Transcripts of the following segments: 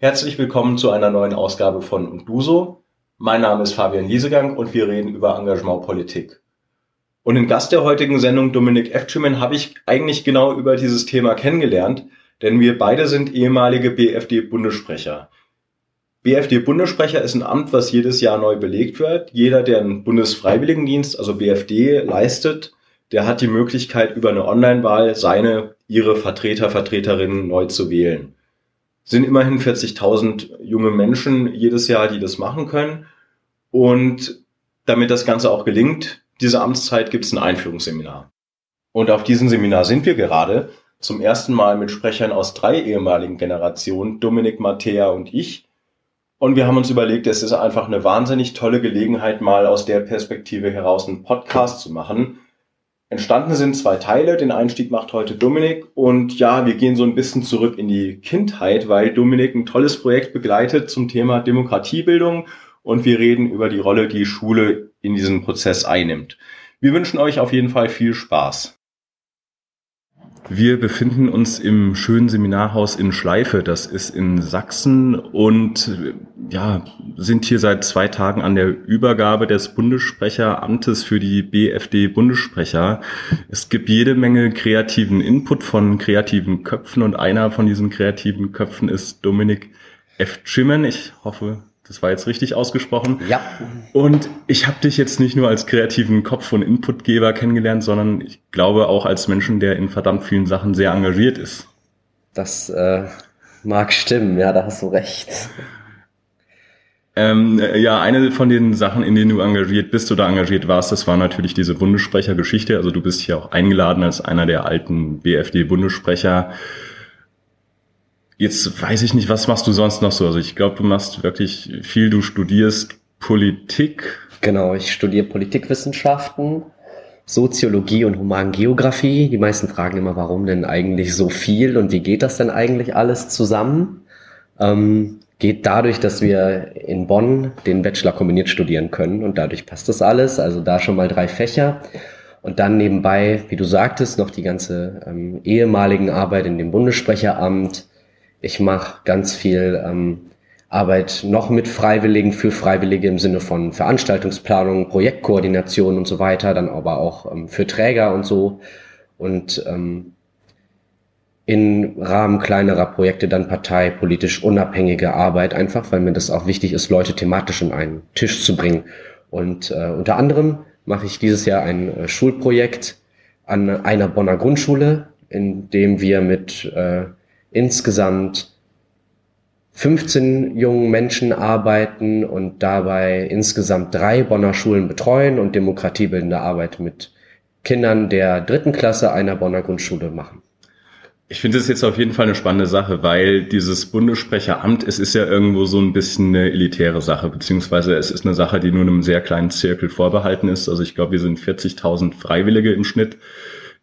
Herzlich willkommen zu einer neuen Ausgabe von Unduso. Mein Name ist Fabian Liesegang und wir reden über Engagementpolitik. Und den Gast der heutigen Sendung, Dominik Eftschimen, habe ich eigentlich genau über dieses Thema kennengelernt, denn wir beide sind ehemalige BFD-Bundessprecher. BFD-Bundessprecher ist ein Amt, was jedes Jahr neu belegt wird. Jeder, der einen Bundesfreiwilligendienst, also BFD, leistet, der hat die Möglichkeit, über eine Online-Wahl seine, ihre Vertreter, Vertreterinnen neu zu wählen. Sind immerhin 40.000 junge Menschen jedes Jahr, die das machen können. Und damit das Ganze auch gelingt, diese Amtszeit gibt es ein Einführungsseminar. Und auf diesem Seminar sind wir gerade zum ersten Mal mit Sprechern aus drei ehemaligen Generationen, Dominik, Mattea und ich. Und wir haben uns überlegt, es ist einfach eine wahnsinnig tolle Gelegenheit, mal aus der Perspektive heraus einen Podcast zu machen, Entstanden sind zwei Teile. Den Einstieg macht heute Dominik. Und ja, wir gehen so ein bisschen zurück in die Kindheit, weil Dominik ein tolles Projekt begleitet zum Thema Demokratiebildung. Und wir reden über die Rolle, die Schule in diesem Prozess einnimmt. Wir wünschen euch auf jeden Fall viel Spaß. Wir befinden uns im schönen Seminarhaus in Schleife, das ist in Sachsen und ja, sind hier seit zwei Tagen an der Übergabe des Bundessprecheramtes für die BFD-Bundessprecher. Es gibt jede Menge kreativen Input von kreativen Köpfen und einer von diesen kreativen Köpfen ist Dominik F. Schimmen. Ich hoffe, das war jetzt richtig ausgesprochen. Ja. Und ich habe dich jetzt nicht nur als kreativen Kopf und Inputgeber kennengelernt, sondern ich glaube auch als Menschen, der in verdammt vielen Sachen sehr engagiert ist. Das äh, mag stimmen, ja, da hast du recht. Ähm, ja, eine von den Sachen, in denen du engagiert bist oder engagiert warst, das war natürlich diese Bundessprechergeschichte. Also du bist hier auch eingeladen als einer der alten BFD-Bundessprecher. Jetzt weiß ich nicht, was machst du sonst noch so? Also ich glaube, du machst wirklich viel, du studierst Politik. Genau, ich studiere Politikwissenschaften, Soziologie und Humangeografie. Die meisten fragen immer, warum denn eigentlich so viel und wie geht das denn eigentlich alles zusammen? Ähm, geht dadurch, dass wir in Bonn den Bachelor kombiniert studieren können und dadurch passt das alles. Also da schon mal drei Fächer. Und dann nebenbei, wie du sagtest, noch die ganze ähm, ehemaligen Arbeit in dem Bundessprecheramt, ich mache ganz viel ähm, Arbeit noch mit Freiwilligen für Freiwillige im Sinne von Veranstaltungsplanung, Projektkoordination und so weiter, dann aber auch ähm, für Träger und so. Und ähm, in Rahmen kleinerer Projekte dann parteipolitisch unabhängige Arbeit, einfach weil mir das auch wichtig ist, Leute thematisch an einen Tisch zu bringen. Und äh, unter anderem mache ich dieses Jahr ein äh, Schulprojekt an einer Bonner Grundschule, in dem wir mit äh, insgesamt 15 jungen Menschen arbeiten und dabei insgesamt drei Bonner Schulen betreuen und demokratiebildende Arbeit mit Kindern der dritten Klasse einer Bonner Grundschule machen. Ich finde es jetzt auf jeden Fall eine spannende Sache, weil dieses Bundessprecheramt, es ist ja irgendwo so ein bisschen eine elitäre Sache, beziehungsweise es ist eine Sache, die nur einem sehr kleinen Zirkel vorbehalten ist. Also ich glaube, wir sind 40.000 Freiwillige im Schnitt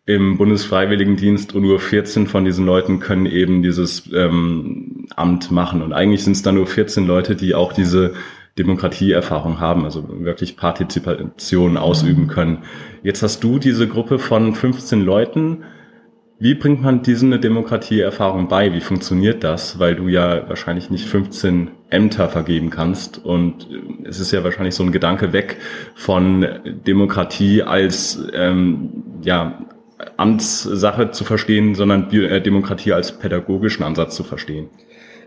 im Bundesfreiwilligendienst und nur 14 von diesen Leuten können eben dieses ähm, Amt machen. Und eigentlich sind es dann nur 14 Leute, die auch diese Demokratieerfahrung haben, also wirklich Partizipation ausüben können. Jetzt hast du diese Gruppe von 15 Leuten. Wie bringt man diesen eine Demokratieerfahrung bei? Wie funktioniert das? Weil du ja wahrscheinlich nicht 15 Ämter vergeben kannst und es ist ja wahrscheinlich so ein Gedanke weg von Demokratie als ähm, ja Amtssache zu verstehen, sondern äh, Demokratie als pädagogischen Ansatz zu verstehen.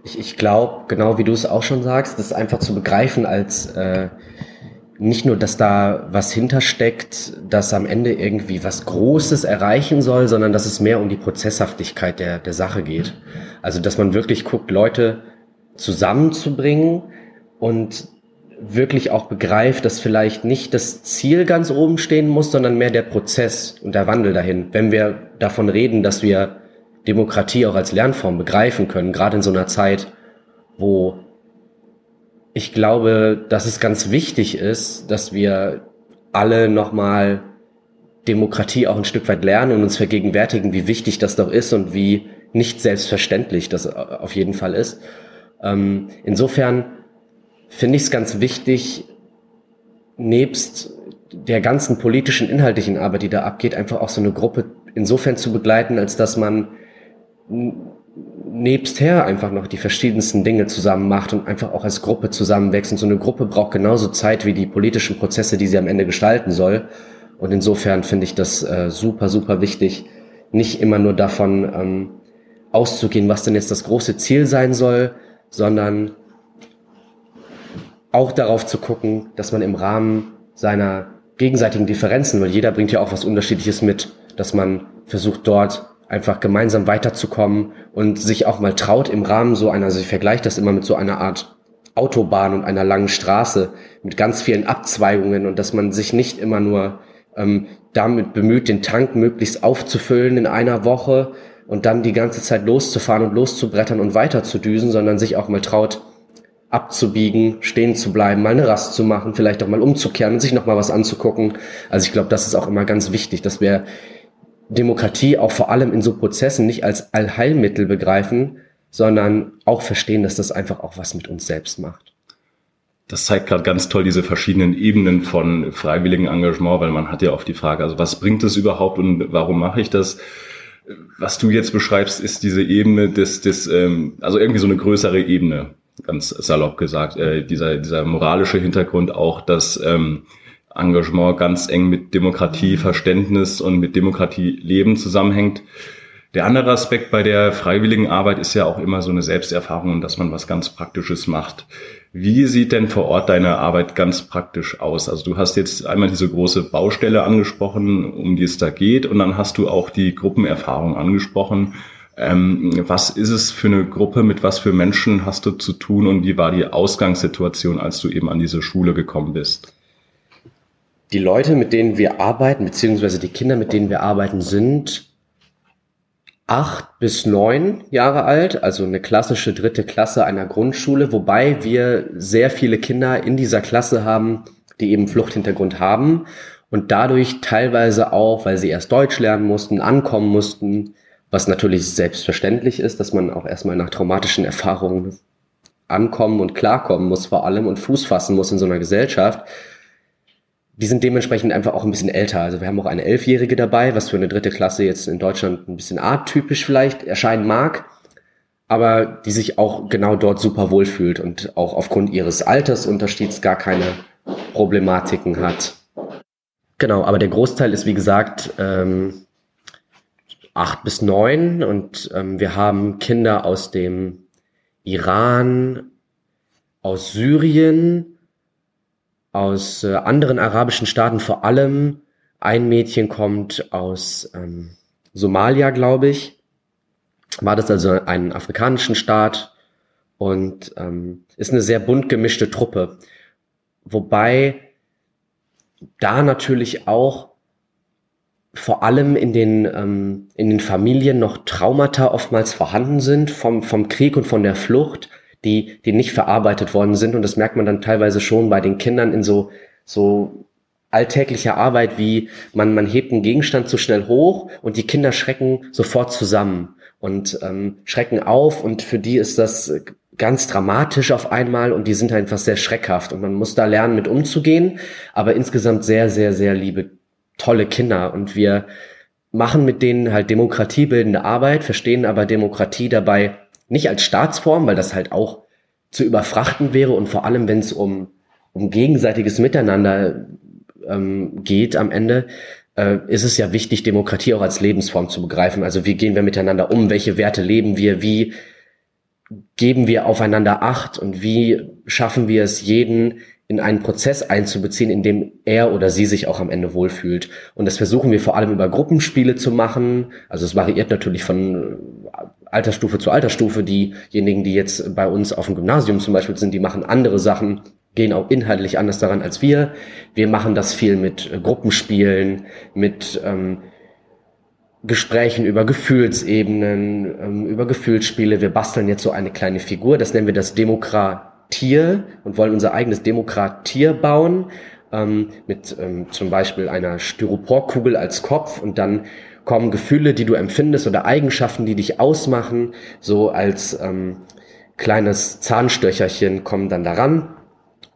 Ich, ich glaube, genau wie du es auch schon sagst, das einfach zu begreifen als äh, nicht nur, dass da was hintersteckt, das am Ende irgendwie was Großes erreichen soll, sondern dass es mehr um die Prozesshaftigkeit der, der Sache geht. Also, dass man wirklich guckt, Leute zusammenzubringen und wirklich auch begreift, dass vielleicht nicht das Ziel ganz oben stehen muss, sondern mehr der Prozess und der Wandel dahin. Wenn wir davon reden, dass wir Demokratie auch als Lernform begreifen können, gerade in so einer Zeit, wo ich glaube, dass es ganz wichtig ist, dass wir alle nochmal Demokratie auch ein Stück weit lernen und uns vergegenwärtigen, wie wichtig das doch ist und wie nicht selbstverständlich das auf jeden Fall ist. Ähm, insofern finde ich es ganz wichtig, nebst der ganzen politischen, inhaltlichen Arbeit, die da abgeht, einfach auch so eine Gruppe insofern zu begleiten, als dass man nebsther einfach noch die verschiedensten Dinge zusammen macht und einfach auch als Gruppe zusammenwächst. Und so eine Gruppe braucht genauso Zeit wie die politischen Prozesse, die sie am Ende gestalten soll. Und insofern finde ich das äh, super, super wichtig, nicht immer nur davon ähm, auszugehen, was denn jetzt das große Ziel sein soll, sondern auch darauf zu gucken, dass man im Rahmen seiner gegenseitigen Differenzen, weil jeder bringt ja auch was Unterschiedliches mit, dass man versucht dort einfach gemeinsam weiterzukommen und sich auch mal traut im Rahmen so einer, also ich vergleiche das immer mit so einer Art Autobahn und einer langen Straße mit ganz vielen Abzweigungen und dass man sich nicht immer nur ähm, damit bemüht, den Tank möglichst aufzufüllen in einer Woche und dann die ganze Zeit loszufahren und loszubrettern und weiter zu düsen, sondern sich auch mal traut, abzubiegen, stehen zu bleiben, mal eine Rast zu machen, vielleicht auch mal umzukehren und sich noch mal was anzugucken. Also ich glaube, das ist auch immer ganz wichtig, dass wir Demokratie auch vor allem in so Prozessen nicht als Allheilmittel begreifen, sondern auch verstehen, dass das einfach auch was mit uns selbst macht. Das zeigt gerade ganz toll diese verschiedenen Ebenen von freiwilligem Engagement, weil man hat ja oft die Frage, also was bringt es überhaupt und warum mache ich das? Was du jetzt beschreibst, ist diese Ebene des, des ähm, also irgendwie so eine größere Ebene, ganz salopp gesagt, äh, dieser, dieser moralische Hintergrund auch, dass ähm, Engagement ganz eng mit Demokratieverständnis und mit Demokratieleben zusammenhängt. Der andere Aspekt bei der freiwilligen Arbeit ist ja auch immer so eine Selbsterfahrung, dass man was ganz Praktisches macht. Wie sieht denn vor Ort deine Arbeit ganz praktisch aus? Also du hast jetzt einmal diese große Baustelle angesprochen, um die es da geht, und dann hast du auch die Gruppenerfahrung angesprochen. Ähm, was ist es für eine Gruppe? Mit was für Menschen hast du zu tun? Und wie war die Ausgangssituation, als du eben an diese Schule gekommen bist? Die Leute, mit denen wir arbeiten, beziehungsweise die Kinder, mit denen wir arbeiten, sind acht bis neun Jahre alt, also eine klassische dritte Klasse einer Grundschule, wobei wir sehr viele Kinder in dieser Klasse haben, die eben Fluchthintergrund haben und dadurch teilweise auch, weil sie erst Deutsch lernen mussten, ankommen mussten, was natürlich selbstverständlich ist, dass man auch erstmal nach traumatischen Erfahrungen ankommen und klarkommen muss vor allem und Fuß fassen muss in so einer Gesellschaft die sind dementsprechend einfach auch ein bisschen älter. Also wir haben auch eine Elfjährige dabei, was für eine dritte Klasse jetzt in Deutschland ein bisschen arttypisch vielleicht erscheinen mag, aber die sich auch genau dort super wohlfühlt und auch aufgrund ihres Altersunterschieds gar keine Problematiken hat. Genau, aber der Großteil ist wie gesagt ähm, acht bis neun und ähm, wir haben Kinder aus dem Iran, aus Syrien, aus äh, anderen arabischen Staaten vor allem. Ein Mädchen kommt aus ähm, Somalia, glaube ich. War das also ein afrikanischen Staat und ähm, ist eine sehr bunt gemischte Truppe. Wobei da natürlich auch vor allem in den, ähm, in den Familien noch Traumata oftmals vorhanden sind vom, vom Krieg und von der Flucht, die, die nicht verarbeitet worden sind. Und das merkt man dann teilweise schon bei den Kindern in so, so alltäglicher Arbeit, wie man, man hebt einen Gegenstand zu schnell hoch und die Kinder schrecken sofort zusammen und ähm, schrecken auf. Und für die ist das ganz dramatisch auf einmal und die sind einfach sehr schreckhaft. Und man muss da lernen, mit umzugehen, aber insgesamt sehr, sehr, sehr liebe, tolle Kinder. Und wir machen mit denen halt demokratiebildende Arbeit, verstehen aber Demokratie dabei nicht als Staatsform, weil das halt auch zu überfrachten wäre und vor allem, wenn es um, um gegenseitiges Miteinander ähm, geht am Ende, äh, ist es ja wichtig, Demokratie auch als Lebensform zu begreifen. Also wie gehen wir miteinander um, welche Werte leben wir, wie geben wir aufeinander Acht? Und wie schaffen wir es, jeden in einen Prozess einzubeziehen, in dem er oder sie sich auch am Ende wohlfühlt. Und das versuchen wir vor allem über Gruppenspiele zu machen. Also es variiert natürlich von Altersstufe zu Altersstufe. Diejenigen, die jetzt bei uns auf dem Gymnasium zum Beispiel sind, die machen andere Sachen, gehen auch inhaltlich anders daran als wir. Wir machen das viel mit Gruppenspielen, mit ähm, Gesprächen über Gefühlsebenen, ähm, über Gefühlsspiele. Wir basteln jetzt so eine kleine Figur, das nennen wir das Demokratier und wollen unser eigenes Demokratier bauen. Ähm, mit ähm, zum Beispiel einer Styroporkugel als Kopf und dann kommen Gefühle, die du empfindest oder Eigenschaften, die dich ausmachen, so als ähm, kleines Zahnstöcherchen kommen dann daran.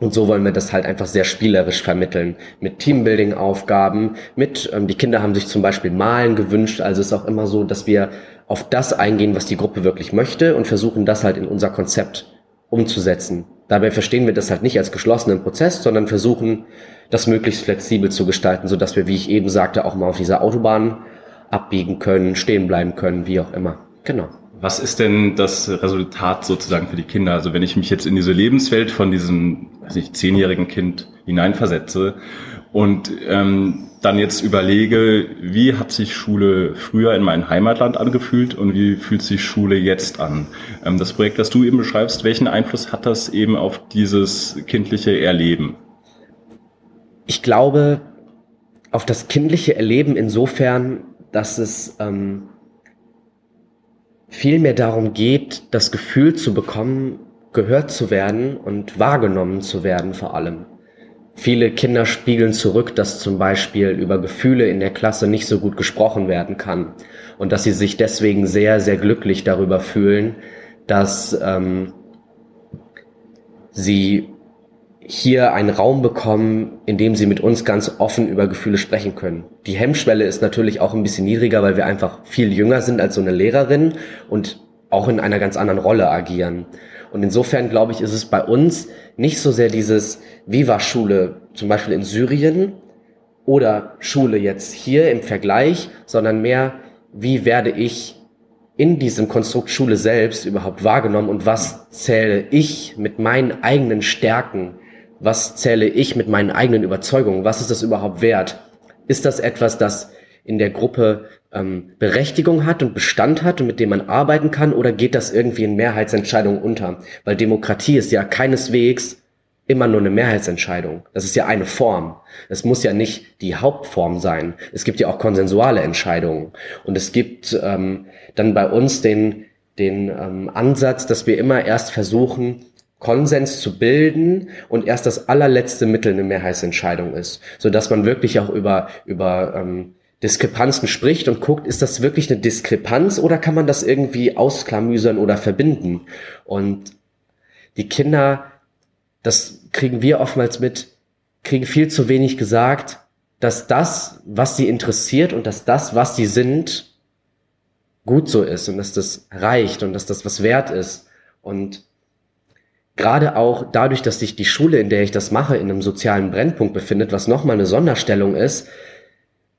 Und so wollen wir das halt einfach sehr spielerisch vermitteln. Mit Teambuilding-Aufgaben, mit, ähm, die Kinder haben sich zum Beispiel Malen gewünscht. Also ist auch immer so, dass wir auf das eingehen, was die Gruppe wirklich möchte und versuchen das halt in unser Konzept umzusetzen. Dabei verstehen wir das halt nicht als geschlossenen Prozess, sondern versuchen, das möglichst flexibel zu gestalten, so dass wir, wie ich eben sagte, auch mal auf dieser Autobahn abbiegen können, stehen bleiben können, wie auch immer. Genau. Was ist denn das Resultat sozusagen für die Kinder? Also wenn ich mich jetzt in diese Lebenswelt von diesem, weiß nicht, zehnjährigen Kind hineinversetze und ähm, dann jetzt überlege, wie hat sich Schule früher in meinem Heimatland angefühlt und wie fühlt sich Schule jetzt an? Ähm, das Projekt, das du eben beschreibst, welchen Einfluss hat das eben auf dieses kindliche Erleben? Ich glaube, auf das kindliche Erleben insofern, dass es ähm, viel mehr darum geht, das Gefühl zu bekommen, gehört zu werden und wahrgenommen zu werden vor allem. Viele Kinder spiegeln zurück, dass zum Beispiel über Gefühle in der Klasse nicht so gut gesprochen werden kann und dass sie sich deswegen sehr, sehr glücklich darüber fühlen, dass ähm, sie hier einen Raum bekommen, in dem sie mit uns ganz offen über Gefühle sprechen können. Die Hemmschwelle ist natürlich auch ein bisschen niedriger, weil wir einfach viel jünger sind als so eine Lehrerin und auch in einer ganz anderen Rolle agieren. Und insofern glaube ich, ist es bei uns nicht so sehr dieses Viva-Schule, zum Beispiel in Syrien oder Schule jetzt hier im Vergleich, sondern mehr, wie werde ich in diesem Konstrukt Schule selbst überhaupt wahrgenommen und was zähle ich mit meinen eigenen Stärken, was zähle ich mit meinen eigenen Überzeugungen, was ist das überhaupt wert? Ist das etwas, das in der Gruppe ähm, Berechtigung hat und Bestand hat und mit dem man arbeiten kann oder geht das irgendwie in Mehrheitsentscheidungen unter? Weil Demokratie ist ja keineswegs immer nur eine Mehrheitsentscheidung. Das ist ja eine Form. Es muss ja nicht die Hauptform sein. Es gibt ja auch konsensuale Entscheidungen. Und es gibt ähm, dann bei uns den, den ähm, Ansatz, dass wir immer erst versuchen, Konsens zu bilden und erst das allerletzte Mittel eine Mehrheitsentscheidung ist, so dass man wirklich auch über über ähm, Diskrepanzen spricht und guckt, ist das wirklich eine Diskrepanz oder kann man das irgendwie ausklamüsern oder verbinden? Und die Kinder, das kriegen wir oftmals mit, kriegen viel zu wenig gesagt, dass das, was sie interessiert und dass das, was sie sind, gut so ist und dass das reicht und dass das was wert ist. Und gerade auch dadurch, dass sich die Schule, in der ich das mache, in einem sozialen Brennpunkt befindet, was nochmal eine Sonderstellung ist,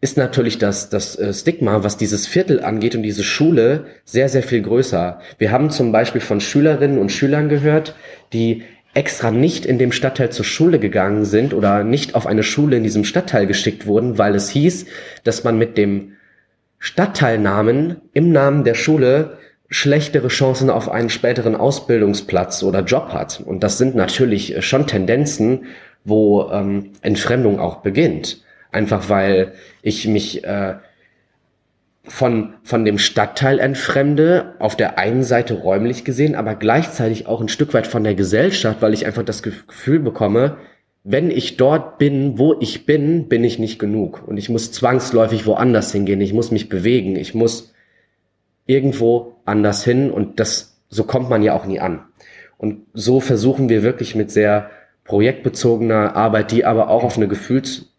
ist natürlich das, das äh, Stigma, was dieses Viertel angeht und diese Schule, sehr, sehr viel größer. Wir haben zum Beispiel von Schülerinnen und Schülern gehört, die extra nicht in dem Stadtteil zur Schule gegangen sind oder nicht auf eine Schule in diesem Stadtteil geschickt wurden, weil es hieß, dass man mit dem Stadtteilnamen im Namen der Schule schlechtere Chancen auf einen späteren Ausbildungsplatz oder Job hat. Und das sind natürlich schon Tendenzen, wo ähm, Entfremdung auch beginnt. Einfach weil ich mich äh, von, von dem Stadtteil entfremde, auf der einen Seite räumlich gesehen, aber gleichzeitig auch ein Stück weit von der Gesellschaft, weil ich einfach das Gefühl bekomme, wenn ich dort bin, wo ich bin, bin ich nicht genug. Und ich muss zwangsläufig woanders hingehen. Ich muss mich bewegen. Ich muss irgendwo anders hin. Und das, so kommt man ja auch nie an. Und so versuchen wir wirklich mit sehr projektbezogener Arbeit, die aber auch auf eine Gefühls,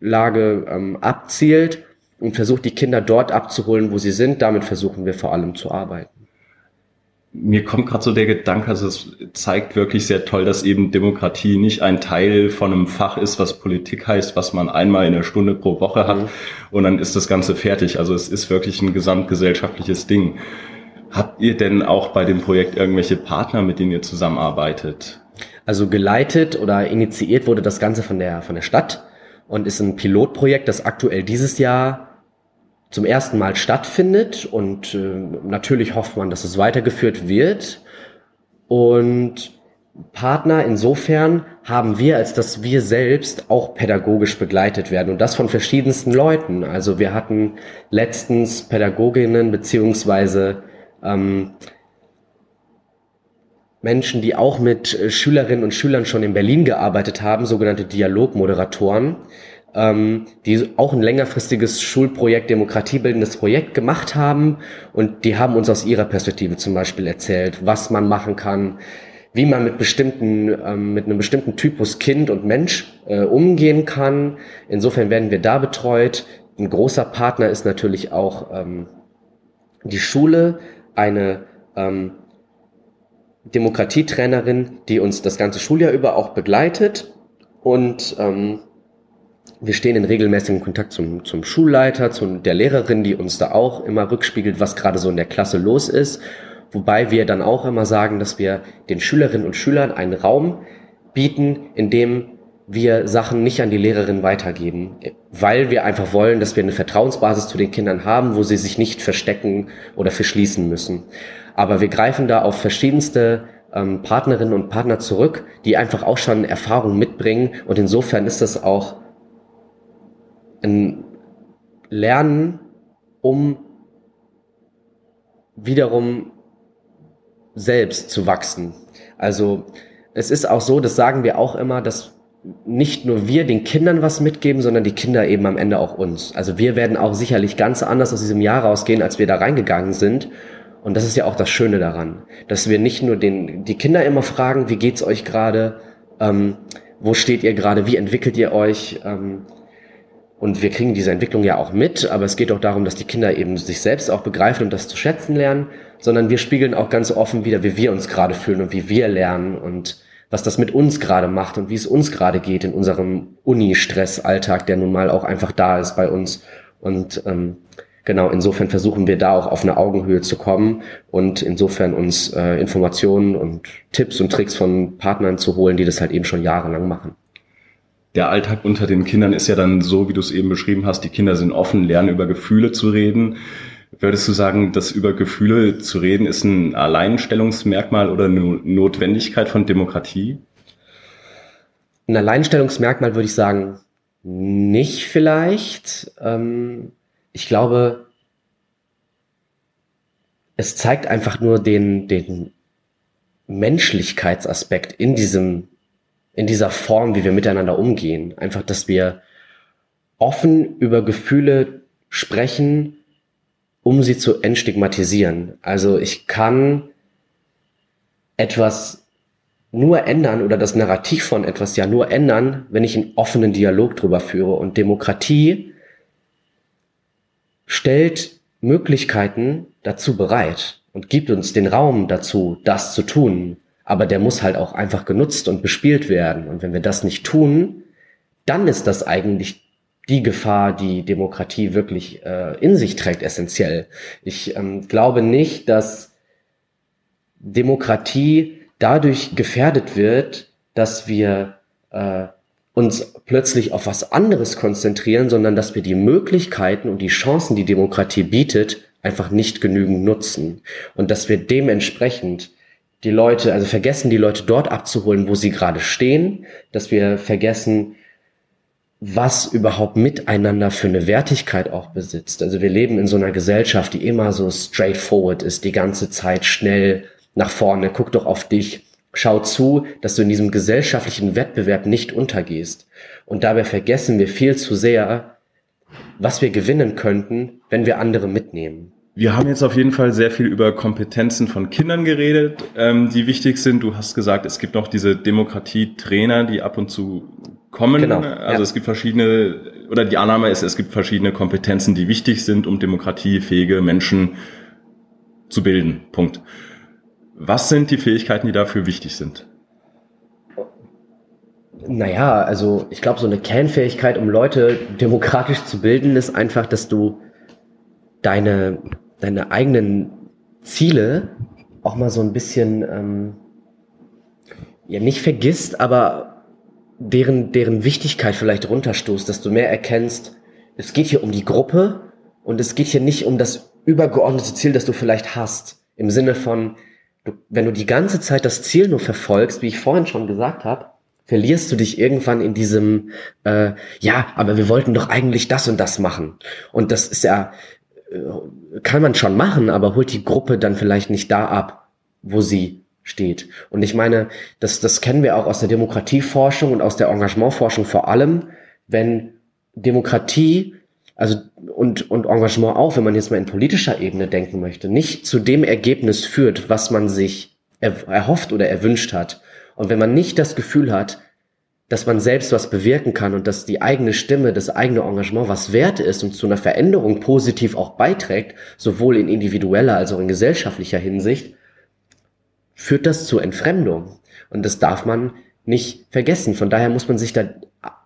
Lage ähm, abzielt und versucht, die Kinder dort abzuholen, wo sie sind. Damit versuchen wir vor allem zu arbeiten. Mir kommt gerade so der Gedanke, also es zeigt wirklich sehr toll, dass eben Demokratie nicht ein Teil von einem Fach ist, was Politik heißt, was man einmal in einer Stunde pro Woche hat mhm. und dann ist das Ganze fertig. Also es ist wirklich ein gesamtgesellschaftliches Ding. Habt ihr denn auch bei dem Projekt irgendwelche Partner, mit denen ihr zusammenarbeitet? Also geleitet oder initiiert wurde das Ganze von der, von der Stadt und ist ein Pilotprojekt, das aktuell dieses Jahr zum ersten Mal stattfindet und äh, natürlich hofft man, dass es weitergeführt wird. Und Partner insofern haben wir, als dass wir selbst auch pädagogisch begleitet werden und das von verschiedensten Leuten. Also wir hatten letztens Pädagoginnen beziehungsweise ähm, Menschen, die auch mit äh, Schülerinnen und Schülern schon in Berlin gearbeitet haben, sogenannte Dialogmoderatoren, ähm, die auch ein längerfristiges Schulprojekt, demokratiebildendes Projekt gemacht haben. Und die haben uns aus ihrer Perspektive zum Beispiel erzählt, was man machen kann, wie man mit bestimmten, ähm, mit einem bestimmten Typus Kind und Mensch äh, umgehen kann. Insofern werden wir da betreut. Ein großer Partner ist natürlich auch ähm, die Schule eine ähm, Demokratietrainerin, die uns das ganze Schuljahr über auch begleitet und ähm, wir stehen in regelmäßigem Kontakt zum, zum Schulleiter, zu der Lehrerin, die uns da auch immer rückspiegelt, was gerade so in der Klasse los ist. Wobei wir dann auch immer sagen, dass wir den Schülerinnen und Schülern einen Raum bieten, in dem wir Sachen nicht an die Lehrerin weitergeben, weil wir einfach wollen, dass wir eine Vertrauensbasis zu den Kindern haben, wo sie sich nicht verstecken oder verschließen müssen. Aber wir greifen da auf verschiedenste ähm, Partnerinnen und Partner zurück, die einfach auch schon Erfahrung mitbringen und insofern ist das auch ein Lernen, um wiederum selbst zu wachsen. Also es ist auch so, das sagen wir auch immer, dass nicht nur wir den Kindern was mitgeben, sondern die Kinder eben am Ende auch uns. Also wir werden auch sicherlich ganz anders aus diesem Jahr rausgehen, als wir da reingegangen sind. Und das ist ja auch das Schöne daran, dass wir nicht nur den, die Kinder immer fragen, wie geht's euch gerade, ähm, wo steht ihr gerade, wie entwickelt ihr euch, ähm, und wir kriegen diese Entwicklung ja auch mit, aber es geht auch darum, dass die Kinder eben sich selbst auch begreifen und das zu schätzen lernen, sondern wir spiegeln auch ganz offen wieder, wie wir uns gerade fühlen und wie wir lernen und was das mit uns gerade macht und wie es uns gerade geht in unserem Uni-Stress-Alltag, der nun mal auch einfach da ist bei uns. Und ähm, genau, insofern versuchen wir da auch auf eine Augenhöhe zu kommen und insofern uns äh, Informationen und Tipps und Tricks von Partnern zu holen, die das halt eben schon jahrelang machen der Alltag unter den Kindern ist ja dann so, wie du es eben beschrieben hast, die Kinder sind offen, lernen über Gefühle zu reden. Würdest du sagen, dass über Gefühle zu reden ist ein Alleinstellungsmerkmal oder eine Notwendigkeit von Demokratie? Ein Alleinstellungsmerkmal würde ich sagen, nicht vielleicht. Ähm, ich glaube, es zeigt einfach nur den, den Menschlichkeitsaspekt in diesem in dieser Form, wie wir miteinander umgehen. Einfach, dass wir offen über Gefühle sprechen, um sie zu entstigmatisieren. Also ich kann etwas nur ändern oder das Narrativ von etwas ja nur ändern, wenn ich einen offenen Dialog drüber führe. Und Demokratie stellt Möglichkeiten dazu bereit und gibt uns den Raum dazu, das zu tun aber der muss halt auch einfach genutzt und bespielt werden. Und wenn wir das nicht tun, dann ist das eigentlich die Gefahr, die Demokratie wirklich äh, in sich trägt, essentiell. Ich ähm, glaube nicht, dass Demokratie dadurch gefährdet wird, dass wir äh, uns plötzlich auf was anderes konzentrieren, sondern dass wir die Möglichkeiten und die Chancen, die Demokratie bietet, einfach nicht genügend nutzen. Und dass wir dementsprechend die Leute, also vergessen die Leute dort abzuholen, wo sie gerade stehen, dass wir vergessen, was überhaupt miteinander für eine Wertigkeit auch besitzt. Also wir leben in so einer Gesellschaft, die immer so straightforward ist, die ganze Zeit schnell nach vorne. Guck doch auf dich. Schau zu, dass du in diesem gesellschaftlichen Wettbewerb nicht untergehst. Und dabei vergessen wir viel zu sehr, was wir gewinnen könnten, wenn wir andere mitnehmen. Wir haben jetzt auf jeden Fall sehr viel über Kompetenzen von Kindern geredet, ähm, die wichtig sind. Du hast gesagt, es gibt noch diese Demokratietrainer, die ab und zu kommen. Genau, also ja. es gibt verschiedene, oder die Annahme ist, es gibt verschiedene Kompetenzen, die wichtig sind, um demokratiefähige Menschen zu bilden. Punkt. Was sind die Fähigkeiten, die dafür wichtig sind? Naja, also ich glaube, so eine Kernfähigkeit, um Leute demokratisch zu bilden, ist einfach, dass du deine deine eigenen Ziele auch mal so ein bisschen ähm, ja nicht vergisst, aber deren, deren Wichtigkeit vielleicht runterstoßt, dass du mehr erkennst, es geht hier um die Gruppe und es geht hier nicht um das übergeordnete Ziel, das du vielleicht hast. Im Sinne von, du, wenn du die ganze Zeit das Ziel nur verfolgst, wie ich vorhin schon gesagt habe, verlierst du dich irgendwann in diesem, äh, ja, aber wir wollten doch eigentlich das und das machen. Und das ist ja, äh, kann man schon machen, aber holt die Gruppe dann vielleicht nicht da ab, wo sie steht. Und ich meine, das, das kennen wir auch aus der Demokratieforschung und aus der Engagementforschung vor allem, wenn Demokratie, also und, und Engagement auch, wenn man jetzt mal in politischer Ebene denken möchte, nicht zu dem Ergebnis führt, was man sich er, erhofft oder erwünscht hat. Und wenn man nicht das Gefühl hat, dass man selbst was bewirken kann und dass die eigene Stimme, das eigene Engagement was wert ist und zu einer Veränderung positiv auch beiträgt, sowohl in individueller als auch in gesellschaftlicher Hinsicht, führt das zur Entfremdung. Und das darf man nicht vergessen. Von daher muss man sich da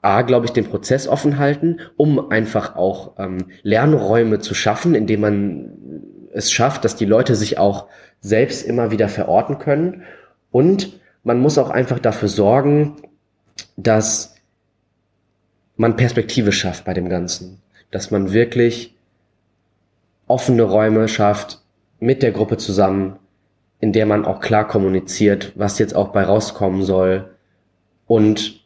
A, glaube ich, den Prozess offen halten, um einfach auch ähm, Lernräume zu schaffen, indem man es schafft, dass die Leute sich auch selbst immer wieder verorten können. Und man muss auch einfach dafür sorgen, dass man Perspektive schafft bei dem Ganzen. Dass man wirklich offene Räume schafft mit der Gruppe zusammen, in der man auch klar kommuniziert, was jetzt auch bei rauskommen soll und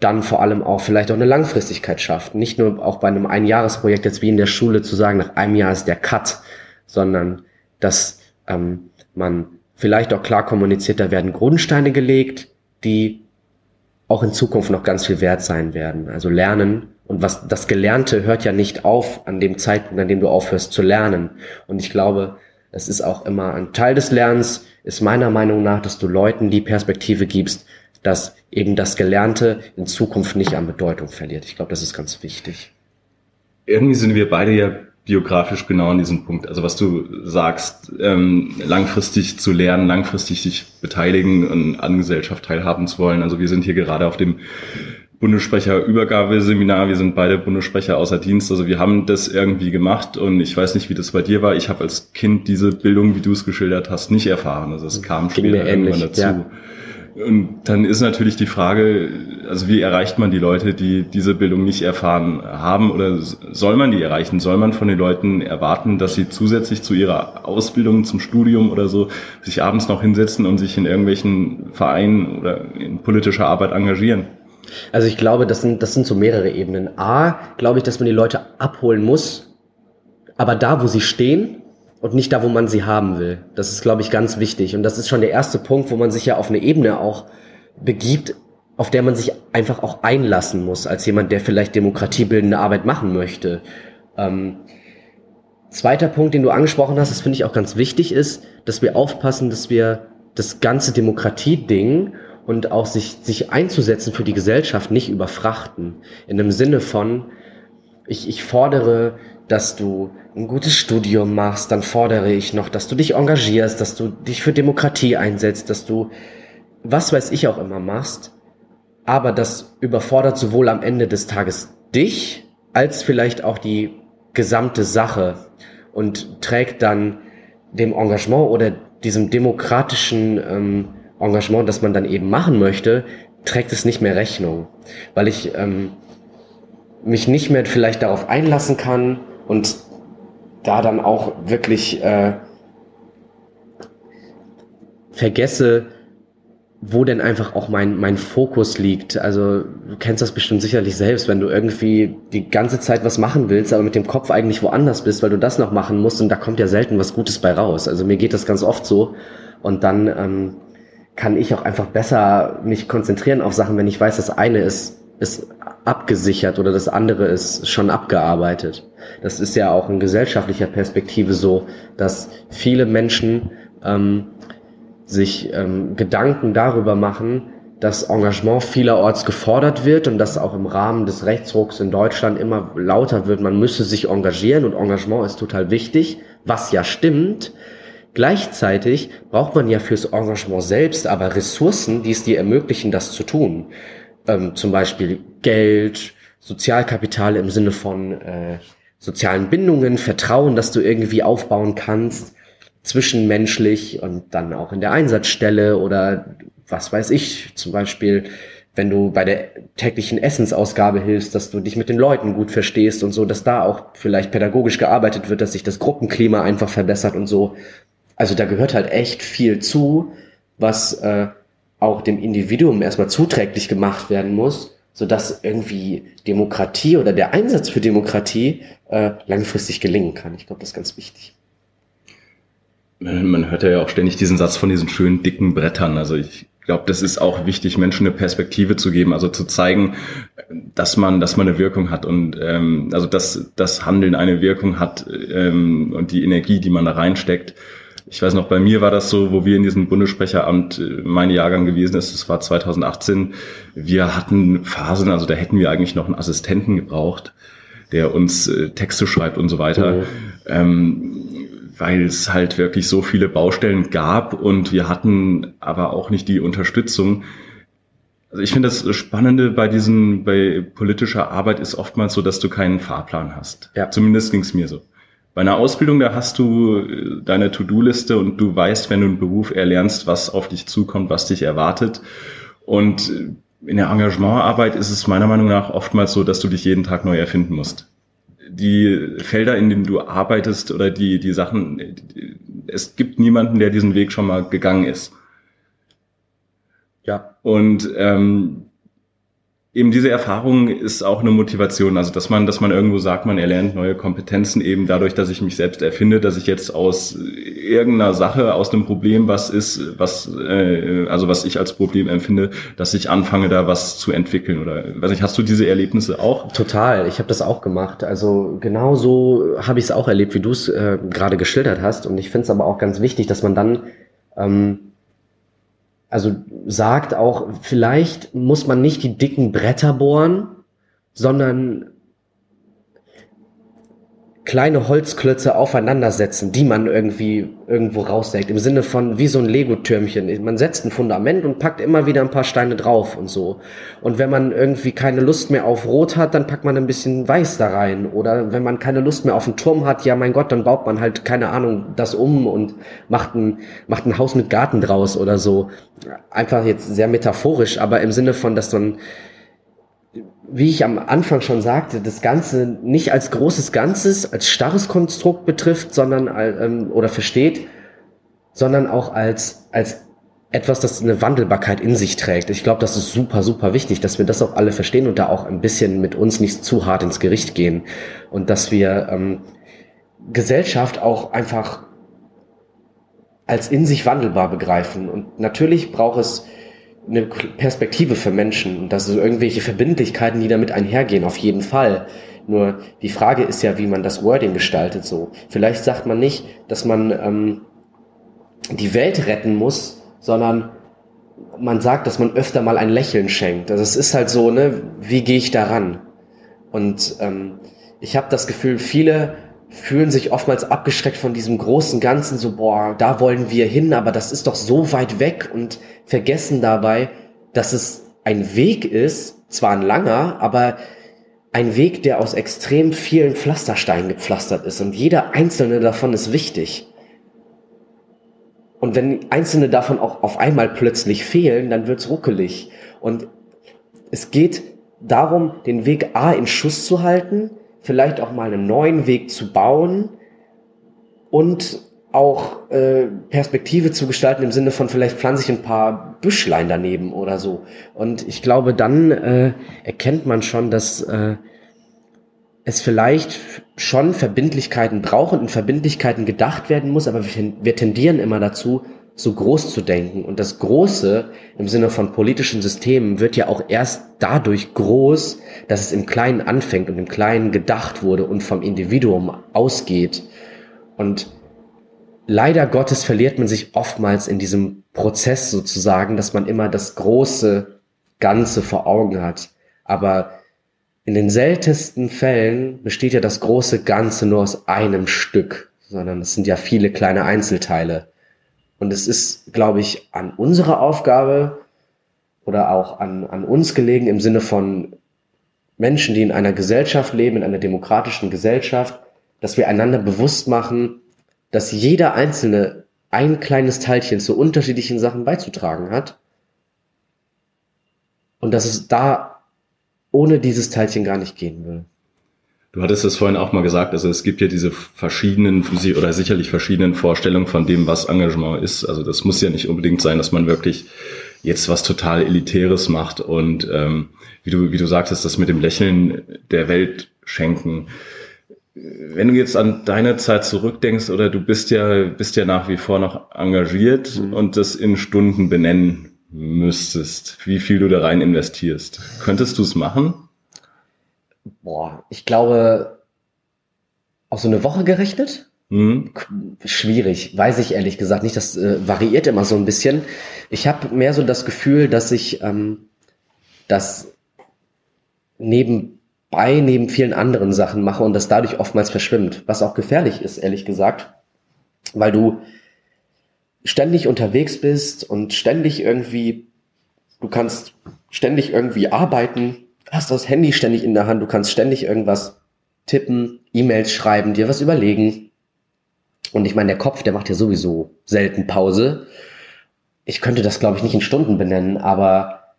dann vor allem auch vielleicht auch eine Langfristigkeit schafft. Nicht nur auch bei einem Einjahresprojekt jetzt wie in der Schule zu sagen, nach einem Jahr ist der Cut, sondern dass ähm, man vielleicht auch klar kommuniziert, da werden Grundsteine gelegt, die auch in Zukunft noch ganz viel wert sein werden. Also lernen und was das Gelernte hört ja nicht auf an dem Zeitpunkt, an dem du aufhörst zu lernen. Und ich glaube, es ist auch immer ein Teil des Lernens, ist meiner Meinung nach, dass du Leuten die Perspektive gibst, dass eben das Gelernte in Zukunft nicht an Bedeutung verliert. Ich glaube, das ist ganz wichtig. Irgendwie sind wir beide ja biografisch genau an diesem Punkt. Also was du sagst, ähm, langfristig zu lernen, langfristig sich beteiligen und an Gesellschaft teilhaben zu wollen. Also wir sind hier gerade auf dem Bundessprecher-Übergabeseminar. Wir sind beide Bundessprecher außer Dienst. Also wir haben das irgendwie gemacht und ich weiß nicht, wie das bei dir war. Ich habe als Kind diese Bildung, wie du es geschildert hast, nicht erfahren. Also es kam später irgendwann dazu. Ja. Und dann ist natürlich die Frage, also wie erreicht man die Leute, die diese Bildung nicht erfahren haben oder soll man die erreichen? Soll man von den Leuten erwarten, dass sie zusätzlich zu ihrer Ausbildung, zum Studium oder so sich abends noch hinsetzen und sich in irgendwelchen Vereinen oder in politischer Arbeit engagieren? Also ich glaube, das sind, das sind so mehrere Ebenen. A, glaube ich, dass man die Leute abholen muss, aber da, wo sie stehen, und nicht da, wo man sie haben will. Das ist, glaube ich, ganz wichtig. Und das ist schon der erste Punkt, wo man sich ja auf eine Ebene auch begibt, auf der man sich einfach auch einlassen muss, als jemand, der vielleicht demokratiebildende Arbeit machen möchte. Ähm, zweiter Punkt, den du angesprochen hast, das finde ich auch ganz wichtig ist, dass wir aufpassen, dass wir das ganze Demokratieding und auch sich, sich einzusetzen für die Gesellschaft nicht überfrachten. In dem Sinne von, ich, ich fordere, dass du ein gutes Studium machst, dann fordere ich noch, dass du dich engagierst, dass du dich für Demokratie einsetzt, dass du was weiß ich auch immer machst. Aber das überfordert sowohl am Ende des Tages dich als vielleicht auch die gesamte Sache und trägt dann dem Engagement oder diesem demokratischen ähm, Engagement, das man dann eben machen möchte, trägt es nicht mehr Rechnung, weil ich ähm, mich nicht mehr vielleicht darauf einlassen kann und da dann auch wirklich äh, vergesse, wo denn einfach auch mein, mein Fokus liegt. Also du kennst das bestimmt sicherlich selbst, wenn du irgendwie die ganze Zeit was machen willst, aber mit dem Kopf eigentlich woanders bist, weil du das noch machen musst und da kommt ja selten was Gutes bei raus. Also mir geht das ganz oft so und dann ähm, kann ich auch einfach besser mich konzentrieren auf Sachen, wenn ich weiß, das eine ist, ist abgesichert oder das andere ist schon abgearbeitet. Das ist ja auch in gesellschaftlicher Perspektive so, dass viele Menschen ähm, sich ähm, Gedanken darüber machen, dass Engagement vielerorts gefordert wird und dass auch im Rahmen des Rechtsrucks in Deutschland immer lauter wird, man müsse sich engagieren und Engagement ist total wichtig, was ja stimmt. Gleichzeitig braucht man ja fürs Engagement selbst aber Ressourcen, die es dir ermöglichen, das zu tun ähm, zum Beispiel Geld, Sozialkapital im Sinne von äh, sozialen Bindungen, Vertrauen, dass du irgendwie aufbauen kannst, zwischenmenschlich und dann auch in der Einsatzstelle oder was weiß ich, zum Beispiel, wenn du bei der täglichen Essensausgabe hilfst, dass du dich mit den Leuten gut verstehst und so, dass da auch vielleicht pädagogisch gearbeitet wird, dass sich das Gruppenklima einfach verbessert und so. Also da gehört halt echt viel zu, was äh, auch dem Individuum erstmal zuträglich gemacht werden muss, sodass irgendwie Demokratie oder der Einsatz für Demokratie äh, langfristig gelingen kann. Ich glaube, das ist ganz wichtig. Man hört ja auch ständig diesen Satz von diesen schönen dicken Brettern. Also ich glaube, das ist auch wichtig, Menschen eine Perspektive zu geben, also zu zeigen, dass man, dass man eine Wirkung hat und ähm, also dass das Handeln eine Wirkung hat ähm, und die Energie, die man da reinsteckt, ich weiß noch, bei mir war das so, wo wir in diesem Bundessprecheramt, äh, mein Jahrgang gewesen ist, das war 2018, wir hatten Phasen, also da hätten wir eigentlich noch einen Assistenten gebraucht, der uns äh, Texte schreibt und so weiter. Mhm. Ähm, weil es halt wirklich so viele Baustellen gab und wir hatten aber auch nicht die Unterstützung. Also ich finde das Spannende bei diesen, bei politischer Arbeit ist oftmals so, dass du keinen Fahrplan hast. Ja. Zumindest ging es mir so. Bei einer Ausbildung, da hast du äh, deine To-Do-Liste und du weißt, wenn du einen Beruf erlernst, was auf dich zukommt, was dich erwartet. Und äh, in der Engagementarbeit ist es meiner Meinung nach oftmals so, dass du dich jeden Tag neu erfinden musst. Die Felder, in denen du arbeitest oder die, die Sachen, es gibt niemanden, der diesen Weg schon mal gegangen ist. Ja. Und ähm, eben diese Erfahrung ist auch eine Motivation, also dass man, dass man irgendwo sagt, man erlernt neue Kompetenzen eben dadurch, dass ich mich selbst erfinde, dass ich jetzt aus irgendeiner Sache, aus einem Problem, was ist, was äh, also was ich als Problem empfinde, dass ich anfange, da was zu entwickeln oder weiß nicht, hast du diese Erlebnisse auch? Total, ich habe das auch gemacht. Also genau so habe ich es auch erlebt, wie du es äh, gerade geschildert hast. Und ich finde es aber auch ganz wichtig, dass man dann ähm, also sagt auch, vielleicht muss man nicht die dicken Bretter bohren, sondern kleine Holzklötze aufeinandersetzen, die man irgendwie irgendwo raussägt. Im Sinne von wie so ein Lego-Türmchen. Man setzt ein Fundament und packt immer wieder ein paar Steine drauf und so. Und wenn man irgendwie keine Lust mehr auf Rot hat, dann packt man ein bisschen Weiß da rein. Oder wenn man keine Lust mehr auf einen Turm hat, ja mein Gott, dann baut man halt, keine Ahnung, das um und macht ein, macht ein Haus mit Garten draus oder so. Einfach jetzt sehr metaphorisch, aber im Sinne von, dass man wie ich am Anfang schon sagte, das Ganze nicht als großes Ganzes, als starres Konstrukt betrifft, sondern ähm, oder versteht, sondern auch als als etwas, das eine Wandelbarkeit in sich trägt. Ich glaube, das ist super, super wichtig, dass wir das auch alle verstehen und da auch ein bisschen mit uns nicht zu hart ins Gericht gehen und dass wir ähm, Gesellschaft auch einfach als in sich wandelbar begreifen. Und natürlich braucht es eine Perspektive für Menschen und das sind irgendwelche Verbindlichkeiten, die damit einhergehen, auf jeden Fall. Nur die Frage ist ja, wie man das Wording gestaltet so. Vielleicht sagt man nicht, dass man ähm, die Welt retten muss, sondern man sagt, dass man öfter mal ein Lächeln schenkt. Also es ist halt so, ne, wie gehe ich daran? Und ähm, ich habe das Gefühl, viele fühlen sich oftmals abgeschreckt von diesem großen Ganzen, so, boah, da wollen wir hin, aber das ist doch so weit weg und vergessen dabei, dass es ein Weg ist, zwar ein langer, aber ein Weg, der aus extrem vielen Pflastersteinen gepflastert ist und jeder einzelne davon ist wichtig. Und wenn einzelne davon auch auf einmal plötzlich fehlen, dann wird's ruckelig. Und es geht darum, den Weg A in Schuss zu halten, vielleicht auch mal einen neuen Weg zu bauen und auch äh, Perspektive zu gestalten im Sinne von vielleicht pflanze ich ein paar Büschlein daneben oder so. Und ich glaube, dann äh, erkennt man schon, dass äh, es vielleicht schon Verbindlichkeiten braucht und in Verbindlichkeiten gedacht werden muss, aber wir, wir tendieren immer dazu, so groß zu denken. Und das Große im Sinne von politischen Systemen wird ja auch erst dadurch groß, dass es im Kleinen anfängt und im Kleinen gedacht wurde und vom Individuum ausgeht. Und leider Gottes verliert man sich oftmals in diesem Prozess sozusagen, dass man immer das große Ganze vor Augen hat. Aber in den seltensten Fällen besteht ja das große Ganze nur aus einem Stück, sondern es sind ja viele kleine Einzelteile. Und es ist, glaube ich, an unserer Aufgabe oder auch an, an uns gelegen im Sinne von Menschen, die in einer Gesellschaft leben, in einer demokratischen Gesellschaft, dass wir einander bewusst machen, dass jeder Einzelne ein kleines Teilchen zu unterschiedlichen Sachen beizutragen hat und dass es da ohne dieses Teilchen gar nicht gehen will. Du hattest es vorhin auch mal gesagt, also es gibt ja diese verschiedenen oder sicherlich verschiedenen Vorstellungen von dem, was Engagement ist. Also das muss ja nicht unbedingt sein, dass man wirklich jetzt was total Elitäres macht und ähm, wie du wie du sagtest, das mit dem Lächeln der Welt schenken. Wenn du jetzt an deine Zeit zurückdenkst oder du bist ja bist ja nach wie vor noch engagiert mhm. und das in Stunden benennen müsstest, wie viel du da rein investierst, könntest du es machen? boah, ich glaube, auf so eine Woche gerechnet, Mhm. Schwierig, weiß ich ehrlich gesagt nicht. Das äh, variiert immer so ein bisschen. Ich habe mehr so das Gefühl, dass ich ähm, das nebenbei, neben vielen anderen Sachen mache und das dadurch oftmals verschwimmt, was auch gefährlich ist, ehrlich gesagt, weil du ständig unterwegs bist und ständig irgendwie, du kannst ständig irgendwie arbeiten, hast das Handy ständig in der Hand, du kannst ständig irgendwas tippen, E-Mails schreiben, dir was überlegen, und ich meine, der Kopf, der macht ja sowieso selten Pause. Ich könnte das, glaube ich, nicht in Stunden benennen, aber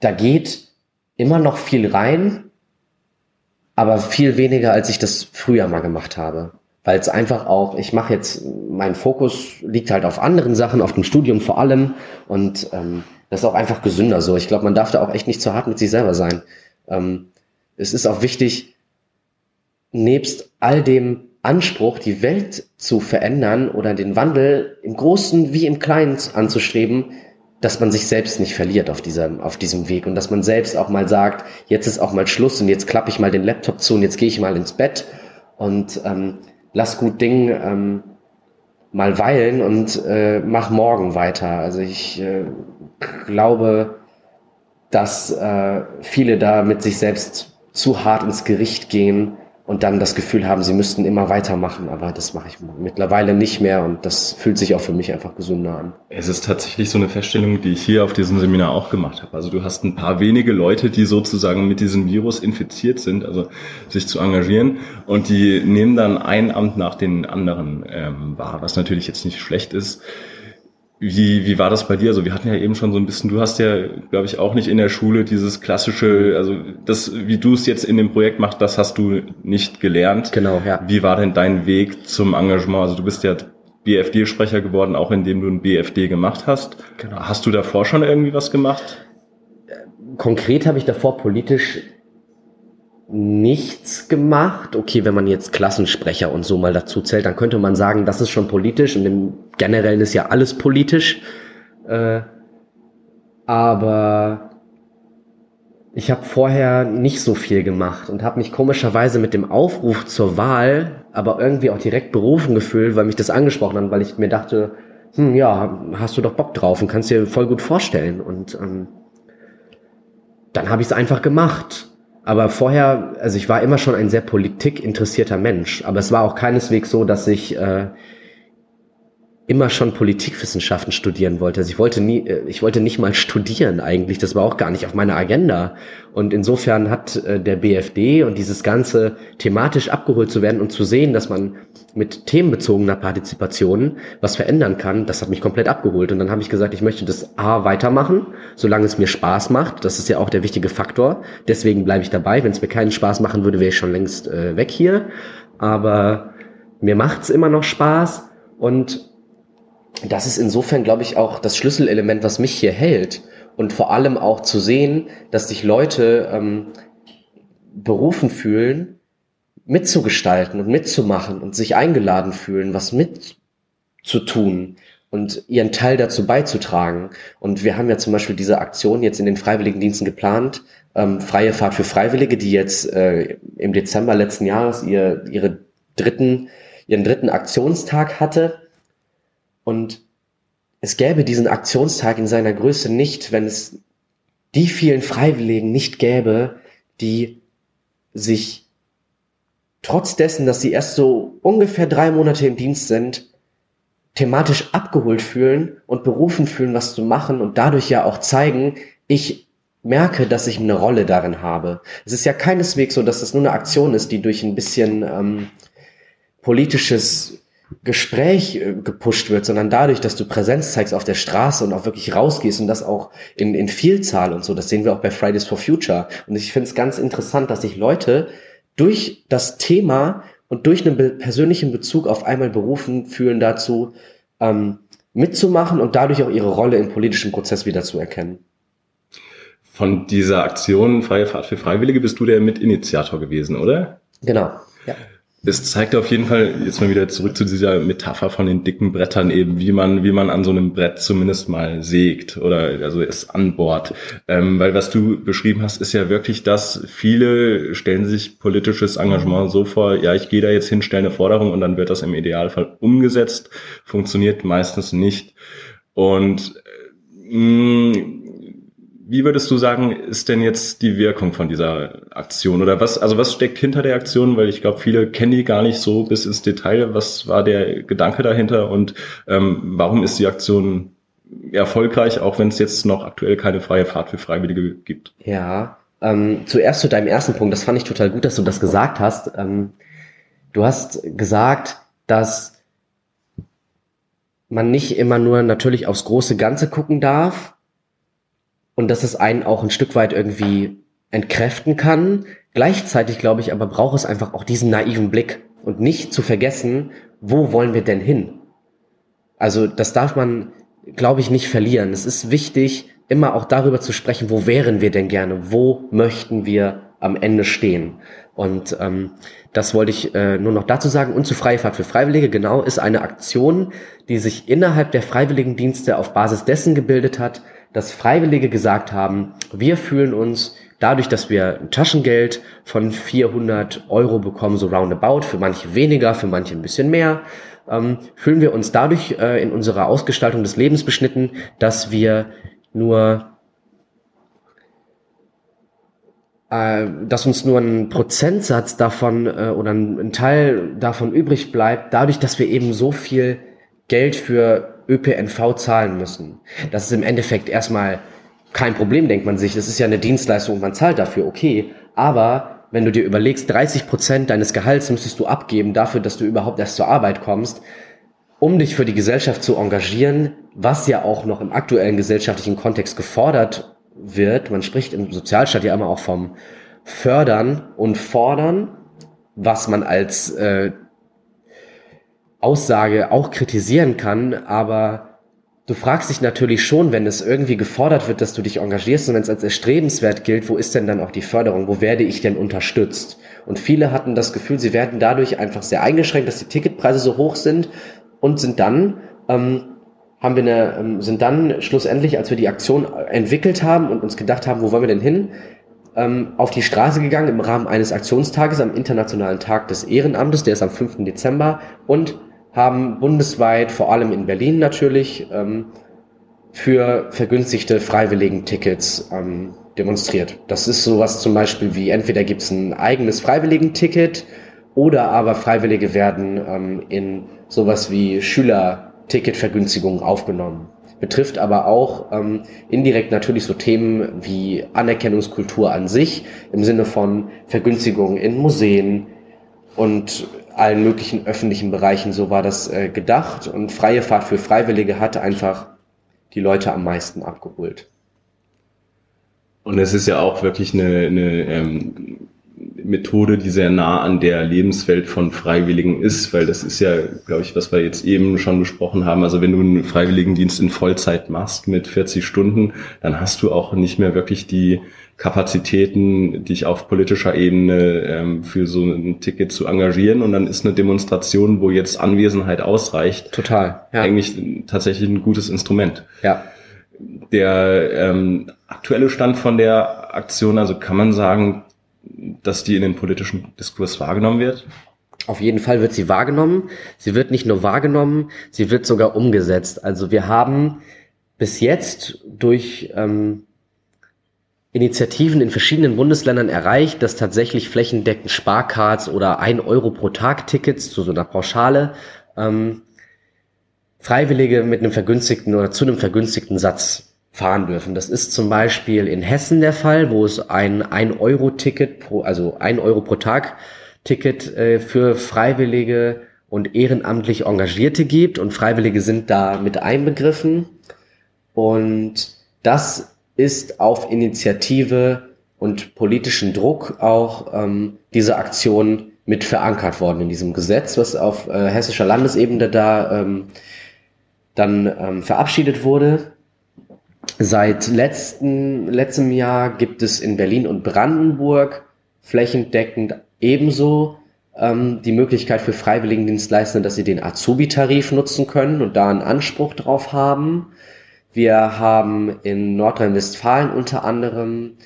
da geht immer noch viel rein, aber viel weniger, als ich das früher mal gemacht habe. Weil es einfach auch, ich mache jetzt, mein Fokus liegt halt auf anderen Sachen, auf dem Studium vor allem. Und ähm, das ist auch einfach gesünder so. Ich glaube, man darf da auch echt nicht zu hart mit sich selber sein. Ähm, es ist auch wichtig, nebst all dem Anspruch, die Welt zu verändern oder den Wandel im Großen wie im Kleinen anzustreben, dass man sich selbst nicht verliert auf diesem, auf diesem Weg und dass man selbst auch mal sagt, jetzt ist auch mal Schluss und jetzt klappe ich mal den Laptop zu und jetzt gehe ich mal ins Bett und ähm, lass gut Ding ähm, mal weilen und äh, mach morgen weiter. Also ich äh, glaube, dass äh, viele da mit sich selbst zu hart ins Gericht gehen und dann das Gefühl haben, sie müssten immer weitermachen. Aber das mache ich mittlerweile nicht mehr und das fühlt sich auch für mich einfach gesünder an. Es ist tatsächlich so eine Feststellung, die ich hier auf diesem Seminar auch gemacht habe. Also du hast ein paar wenige Leute, die sozusagen mit diesem Virus infiziert sind, also sich zu engagieren und die nehmen dann ein Amt nach den anderen ähm, wahr, was natürlich jetzt nicht schlecht ist. Wie, wie war das bei dir? Also wir hatten ja eben schon so ein bisschen, du hast ja, glaube ich, auch nicht in der Schule dieses klassische, also das, wie du es jetzt in dem Projekt machst, das hast du nicht gelernt. Genau, ja. Wie war denn dein Weg zum Engagement? Also du bist ja BFD-Sprecher geworden, auch indem du ein BFD gemacht hast. Genau. Hast du davor schon irgendwie was gemacht? Konkret habe ich davor politisch nichts gemacht. Okay, wenn man jetzt Klassensprecher und so mal dazu zählt, dann könnte man sagen, das ist schon politisch und im Generellen ist ja alles politisch. Äh, aber ich habe vorher nicht so viel gemacht und habe mich komischerweise mit dem Aufruf zur Wahl aber irgendwie auch direkt berufen gefühlt, weil mich das angesprochen hat, weil ich mir dachte, hm, ja, hast du doch Bock drauf und kannst dir voll gut vorstellen. Und ähm, dann habe ich es einfach gemacht. Aber vorher, also ich war immer schon ein sehr politikinteressierter Mensch, aber es war auch keineswegs so, dass ich äh, immer schon Politikwissenschaften studieren wollte. Also ich wollte nie, äh, ich wollte nicht mal studieren eigentlich. Das war auch gar nicht auf meiner Agenda. Und insofern hat äh, der BFD und dieses ganze thematisch abgeholt zu werden und zu sehen, dass man mit themenbezogener Partizipation was verändern kann, das hat mich komplett abgeholt. Und dann habe ich gesagt, ich möchte das A weitermachen, solange es mir Spaß macht. Das ist ja auch der wichtige Faktor. Deswegen bleibe ich dabei. Wenn es mir keinen Spaß machen würde, wäre ich schon längst äh, weg hier. Aber mir macht's immer noch Spaß und das ist insofern, glaube ich, auch das Schlüsselelement, was mich hier hält. Und vor allem auch zu sehen, dass sich Leute ähm, berufen fühlen, mitzugestalten und mitzumachen und sich eingeladen fühlen, was mitzutun und ihren Teil dazu beizutragen. Und wir haben ja zum Beispiel diese Aktion jetzt in den Freiwilligendiensten geplant, ähm, Freie Fahrt für Freiwillige, die jetzt äh, im Dezember letzten Jahres ihr, ihre dritten, ihren dritten Aktionstag hatte und es gäbe diesen Aktionstag in seiner Größe nicht, wenn es die vielen Freiwilligen nicht gäbe, die sich trotz dessen, dass sie erst so ungefähr drei Monate im Dienst sind, thematisch abgeholt fühlen und berufen fühlen, was zu machen und dadurch ja auch zeigen, ich merke, dass ich eine Rolle darin habe. Es ist ja keineswegs so, dass das nur eine Aktion ist, die durch ein bisschen ähm, politisches Gespräch äh, gepusht wird, sondern dadurch, dass du Präsenz zeigst auf der Straße und auch wirklich rausgehst und das auch in, in Vielzahl und so. Das sehen wir auch bei Fridays for Future. Und ich finde es ganz interessant, dass sich Leute durch das Thema und durch einen persönlichen Bezug auf einmal berufen fühlen dazu, ähm, mitzumachen und dadurch auch ihre Rolle im politischen Prozess wieder zu erkennen. Von dieser Aktion Freie Fahrt für Freiwillige bist du der Mitinitiator gewesen, oder? Genau, ja. Es zeigt auf jeden Fall, jetzt mal wieder zurück zu dieser Metapher von den dicken Brettern eben, wie man, wie man an so einem Brett zumindest mal sägt oder also es anbohrt. Ähm, weil was du beschrieben hast, ist ja wirklich das, viele stellen sich politisches Engagement so vor, ja, ich gehe da jetzt hin, stelle eine Forderung und dann wird das im Idealfall umgesetzt. Funktioniert meistens nicht. Und äh, mh, wie würdest du sagen, ist denn jetzt die Wirkung von dieser Aktion? Oder was, also was steckt hinter der Aktion? Weil ich glaube, viele kennen die gar nicht so bis ins Detail. Was war der Gedanke dahinter und ähm, warum ist die Aktion erfolgreich, auch wenn es jetzt noch aktuell keine freie Fahrt für Freiwillige gibt? Ja, ähm, zuerst zu deinem ersten Punkt. Das fand ich total gut, dass du das gesagt hast. Ähm, du hast gesagt, dass man nicht immer nur natürlich aufs große Ganze gucken darf, und dass es einen auch ein Stück weit irgendwie entkräften kann. Gleichzeitig glaube ich aber braucht es einfach auch diesen naiven Blick und nicht zu vergessen, wo wollen wir denn hin? Also das darf man, glaube ich, nicht verlieren. Es ist wichtig, immer auch darüber zu sprechen, wo wären wir denn gerne? Wo möchten wir am Ende stehen? Und ähm, das wollte ich äh, nur noch dazu sagen. Und zu Freie Fahrt für Freiwillige, genau, ist eine Aktion, die sich innerhalb der Freiwilligendienste auf Basis dessen gebildet hat, dass Freiwillige gesagt haben, wir fühlen uns dadurch, dass wir ein Taschengeld von 400 Euro bekommen, so roundabout, für manche weniger, für manche ein bisschen mehr, ähm, fühlen wir uns dadurch äh, in unserer Ausgestaltung des Lebens beschnitten, dass wir nur äh, dass uns nur ein Prozentsatz davon äh, oder ein, ein Teil davon übrig bleibt, dadurch, dass wir eben so viel Geld für ÖPNV zahlen müssen. Das ist im Endeffekt erstmal kein Problem, denkt man sich. Das ist ja eine Dienstleistung und man zahlt dafür, okay. Aber wenn du dir überlegst, 30 Prozent deines Gehalts müsstest du abgeben dafür, dass du überhaupt erst zur Arbeit kommst, um dich für die Gesellschaft zu engagieren, was ja auch noch im aktuellen gesellschaftlichen Kontext gefordert wird. Man spricht im Sozialstaat ja immer auch vom Fördern und Fordern, was man als äh, Aussage auch kritisieren kann, aber du fragst dich natürlich schon, wenn es irgendwie gefordert wird, dass du dich engagierst und wenn es als erstrebenswert gilt, wo ist denn dann auch die Förderung? Wo werde ich denn unterstützt? Und viele hatten das Gefühl, sie werden dadurch einfach sehr eingeschränkt, dass die Ticketpreise so hoch sind und sind dann ähm, haben wir eine, ähm, sind dann schlussendlich, als wir die Aktion entwickelt haben und uns gedacht haben, wo wollen wir denn hin, ähm, auf die Straße gegangen im Rahmen eines Aktionstages am Internationalen Tag des Ehrenamtes, der ist am 5. Dezember und haben bundesweit, vor allem in Berlin natürlich, ähm, für vergünstigte Freiwilligentickets ähm, demonstriert. Das ist sowas zum Beispiel wie entweder gibt es ein eigenes Freiwilligenticket oder aber Freiwillige werden ähm, in sowas wie Schülerticketvergünstigungen aufgenommen. Betrifft aber auch indirekt natürlich so Themen wie Anerkennungskultur an sich im Sinne von Vergünstigungen in Museen und allen möglichen öffentlichen Bereichen. So war das äh, gedacht und freie Fahrt für Freiwillige hatte einfach die Leute am meisten abgeholt. Und es ist ja auch wirklich eine, eine ähm, Methode, die sehr nah an der Lebenswelt von Freiwilligen ist, weil das ist ja, glaube ich, was wir jetzt eben schon besprochen haben. Also wenn du einen Freiwilligendienst in Vollzeit machst mit 40 Stunden, dann hast du auch nicht mehr wirklich die Kapazitäten, dich auf politischer Ebene ähm, für so ein Ticket zu engagieren. Und dann ist eine Demonstration, wo jetzt Anwesenheit ausreicht, total ja. eigentlich tatsächlich ein gutes Instrument. Ja. Der ähm, aktuelle Stand von der Aktion, also kann man sagen, dass die in den politischen Diskurs wahrgenommen wird? Auf jeden Fall wird sie wahrgenommen. Sie wird nicht nur wahrgenommen, sie wird sogar umgesetzt. Also wir haben bis jetzt durch ähm, Initiativen in verschiedenen Bundesländern erreicht, dass tatsächlich flächendeckend Sparcards oder ein Euro pro Tag Tickets zu so einer Pauschale ähm, Freiwillige mit einem vergünstigten oder zu einem vergünstigten Satz fahren dürfen. Das ist zum Beispiel in Hessen der Fall, wo es ein 1-Euro-Ticket pro, also ein Euro pro Tag Ticket äh, für Freiwillige und ehrenamtlich Engagierte gibt und Freiwillige sind da mit einbegriffen. Und das ist auf Initiative und politischen Druck auch ähm, diese Aktion mit verankert worden in diesem Gesetz, was auf äh, hessischer Landesebene da ähm, dann ähm, verabschiedet wurde. Seit letzten, letztem Jahr gibt es in Berlin und Brandenburg flächendeckend ebenso ähm, die Möglichkeit für Freiwilligendienstleister, dass sie den Azubi-Tarif nutzen können und da einen Anspruch drauf haben. Wir haben in Nordrhein-Westfalen unter anderem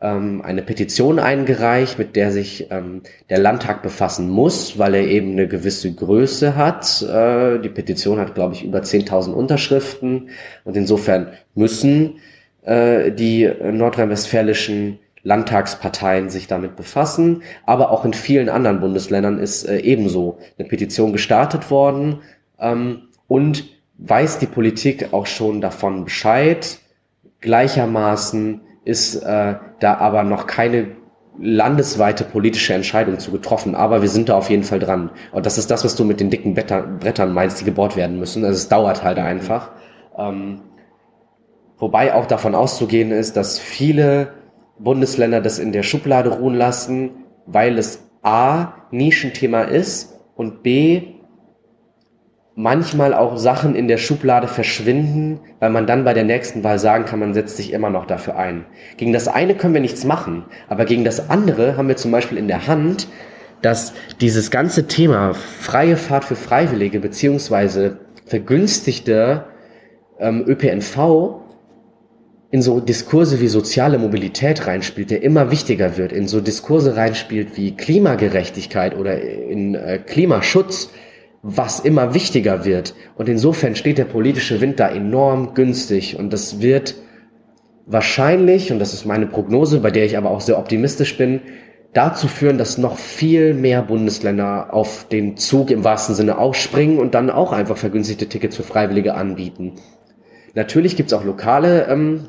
ähm, eine Petition eingereicht, mit der sich ähm, der Landtag befassen muss, weil er eben eine gewisse Größe hat. Äh, die Petition hat, glaube ich, über 10.000 Unterschriften und insofern müssen äh, die nordrhein-westfälischen Landtagsparteien sich damit befassen. Aber auch in vielen anderen Bundesländern ist äh, ebenso eine Petition gestartet worden ähm, und weiß die Politik auch schon davon Bescheid. Gleichermaßen ist äh, da aber noch keine landesweite politische Entscheidung zu getroffen, aber wir sind da auf jeden Fall dran. Und das ist das, was du mit den dicken Brettern meinst, die gebohrt werden müssen. Also es dauert halt einfach. Ähm, wobei auch davon auszugehen ist, dass viele Bundesländer das in der Schublade ruhen lassen, weil es A, Nischenthema ist und B, manchmal auch Sachen in der Schublade verschwinden, weil man dann bei der nächsten Wahl sagen kann, man setzt sich immer noch dafür ein. Gegen das eine können wir nichts machen, aber gegen das andere haben wir zum Beispiel in der Hand, dass dieses ganze Thema freie Fahrt für Freiwillige beziehungsweise vergünstigte ähm, ÖPNV in so Diskurse wie soziale Mobilität reinspielt, der immer wichtiger wird, in so Diskurse reinspielt wie Klimagerechtigkeit oder in äh, Klimaschutz, was immer wichtiger wird. Und insofern steht der politische Wind da enorm günstig und das wird wahrscheinlich, und das ist meine Prognose, bei der ich aber auch sehr optimistisch bin, dazu führen, dass noch viel mehr Bundesländer auf den Zug im wahrsten Sinne aufspringen und dann auch einfach vergünstigte Tickets für Freiwillige anbieten. Natürlich gibt's auch lokale ähm,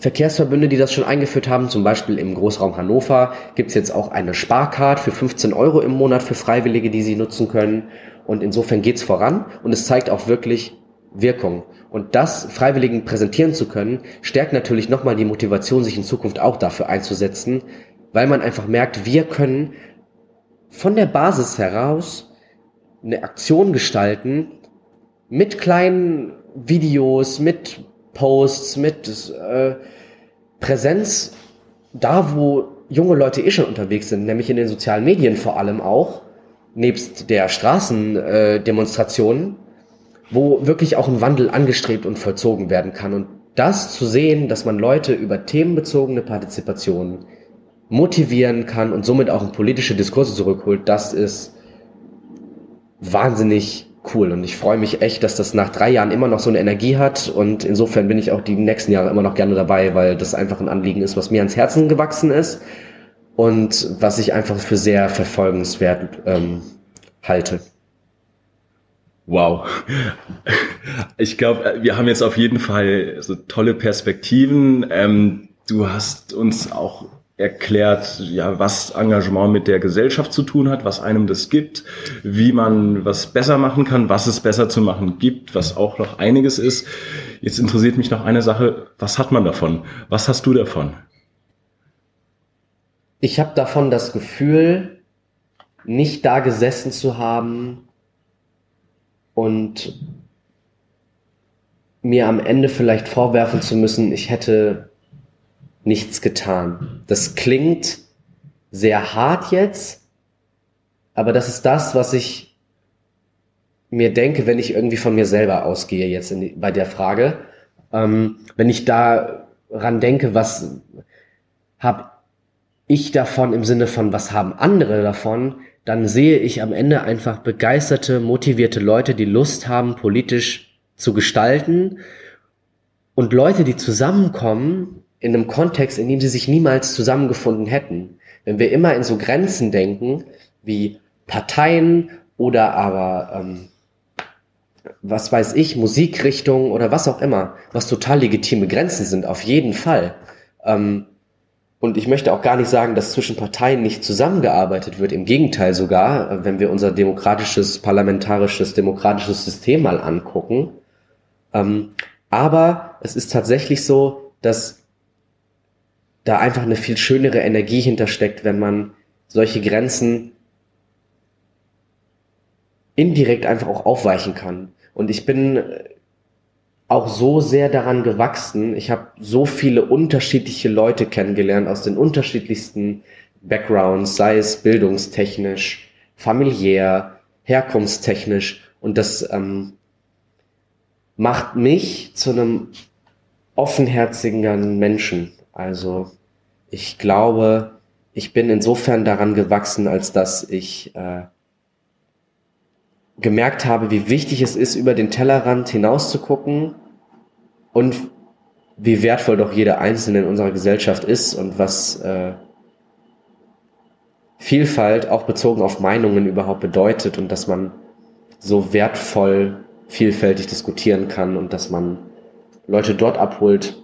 Verkehrsverbünde, die das schon eingeführt haben, zum Beispiel im Großraum Hannover gibt's jetzt auch eine Sparcard für 15 Euro im Monat für Freiwillige, die sie nutzen können. Und insofern geht's voran und es zeigt auch wirklich Wirkung. Und das Freiwilligen präsentieren zu können, stärkt natürlich nochmal die Motivation, sich in Zukunft auch dafür einzusetzen, weil man einfach merkt, wir können von der Basis heraus eine Aktion gestalten mit kleinen Videos, mit Posts, mit äh, Präsenz da, wo junge Leute eh schon unterwegs sind, nämlich in den sozialen Medien vor allem auch, nebst der Straßendemonstrationen, äh, wo wirklich auch ein Wandel angestrebt und vollzogen werden kann. Und das zu sehen, dass man Leute über themenbezogene Partizipation motivieren kann und somit auch in politische Diskurse zurückholt, das ist wahnsinnig cool. Und ich freue mich echt, dass das nach drei Jahren immer noch so eine Energie hat. Und insofern bin ich auch die nächsten Jahre immer noch gerne dabei, weil das einfach ein Anliegen ist, was mir ans Herzen gewachsen ist und was ich einfach für sehr verfolgenswert ähm, halte. Wow. Ich glaube, wir haben jetzt auf jeden Fall so tolle Perspektiven. Ähm, du hast uns auch erklärt, ja, was Engagement mit der Gesellschaft zu tun hat, was einem das gibt, wie man was besser machen kann, was es besser zu machen gibt, was auch noch einiges ist. Jetzt interessiert mich noch eine Sache, was hat man davon? Was hast du davon? Ich habe davon das Gefühl, nicht da gesessen zu haben und mir am Ende vielleicht vorwerfen zu müssen, ich hätte nichts getan. Das klingt sehr hart jetzt, aber das ist das, was ich mir denke, wenn ich irgendwie von mir selber ausgehe jetzt die, bei der Frage. Ähm, wenn ich daran denke, was habe ich davon im Sinne von, was haben andere davon, dann sehe ich am Ende einfach begeisterte, motivierte Leute, die Lust haben, politisch zu gestalten und Leute, die zusammenkommen in einem Kontext, in dem sie sich niemals zusammengefunden hätten. Wenn wir immer in so Grenzen denken, wie Parteien oder aber, ähm, was weiß ich, Musikrichtungen oder was auch immer, was total legitime Grenzen sind, auf jeden Fall. Ähm, und ich möchte auch gar nicht sagen, dass zwischen Parteien nicht zusammengearbeitet wird. Im Gegenteil sogar, wenn wir unser demokratisches, parlamentarisches, demokratisches System mal angucken. Ähm, aber es ist tatsächlich so, dass da einfach eine viel schönere Energie hintersteckt, wenn man solche Grenzen indirekt einfach auch aufweichen kann. Und ich bin auch so sehr daran gewachsen. Ich habe so viele unterschiedliche Leute kennengelernt aus den unterschiedlichsten Backgrounds, sei es bildungstechnisch, familiär, herkunftstechnisch. Und das ähm, macht mich zu einem offenherzigen Menschen. Also ich glaube, ich bin insofern daran gewachsen, als dass ich äh, gemerkt habe, wie wichtig es ist, über den Tellerrand hinaus zu gucken und wie wertvoll doch jeder Einzelne in unserer Gesellschaft ist und was äh, Vielfalt auch bezogen auf Meinungen überhaupt bedeutet und dass man so wertvoll vielfältig diskutieren kann und dass man Leute dort abholt,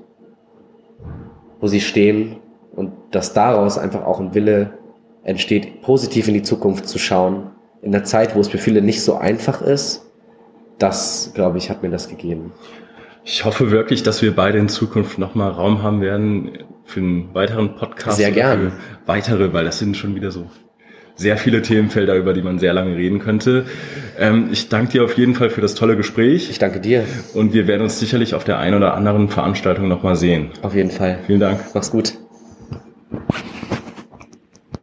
wo sie stehen und dass daraus einfach auch ein Wille entsteht, positiv in die Zukunft zu schauen, in der Zeit, wo es für viele nicht so einfach ist. Das, glaube ich, hat mir das gegeben. Ich hoffe wirklich, dass wir beide in Zukunft nochmal Raum haben werden für einen weiteren Podcast. Sehr gerne. Weitere, weil das sind schon wieder so sehr viele Themenfelder, über die man sehr lange reden könnte. Ähm, ich danke dir auf jeden Fall für das tolle Gespräch. Ich danke dir. Und wir werden uns sicherlich auf der einen oder anderen Veranstaltung nochmal sehen. Auf jeden Fall. Vielen Dank. Mach's gut. you